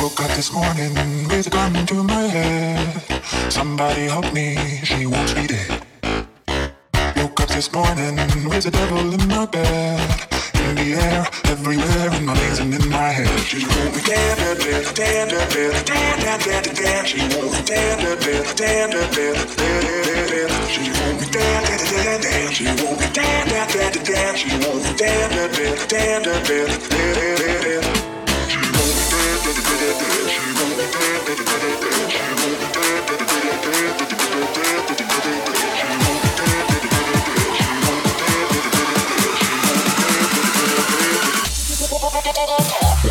Woke up this morning with a gun to my head. Somebody help me, she wants me dead. Woke up this morning with the devil in my bed. In the air, everywhere, in my veins and in my head. She won't be dead, dead, dead, dead, dead, dead, dead, dead, dead. She won't be dead, dead, dead, dead, dead, dead, dead, dead. She won't be dead, dead, dead, dead. She won't be dead, dead, dead, dead. She dead, dead, dead, dead, dead, dead, dead, dead. えっ?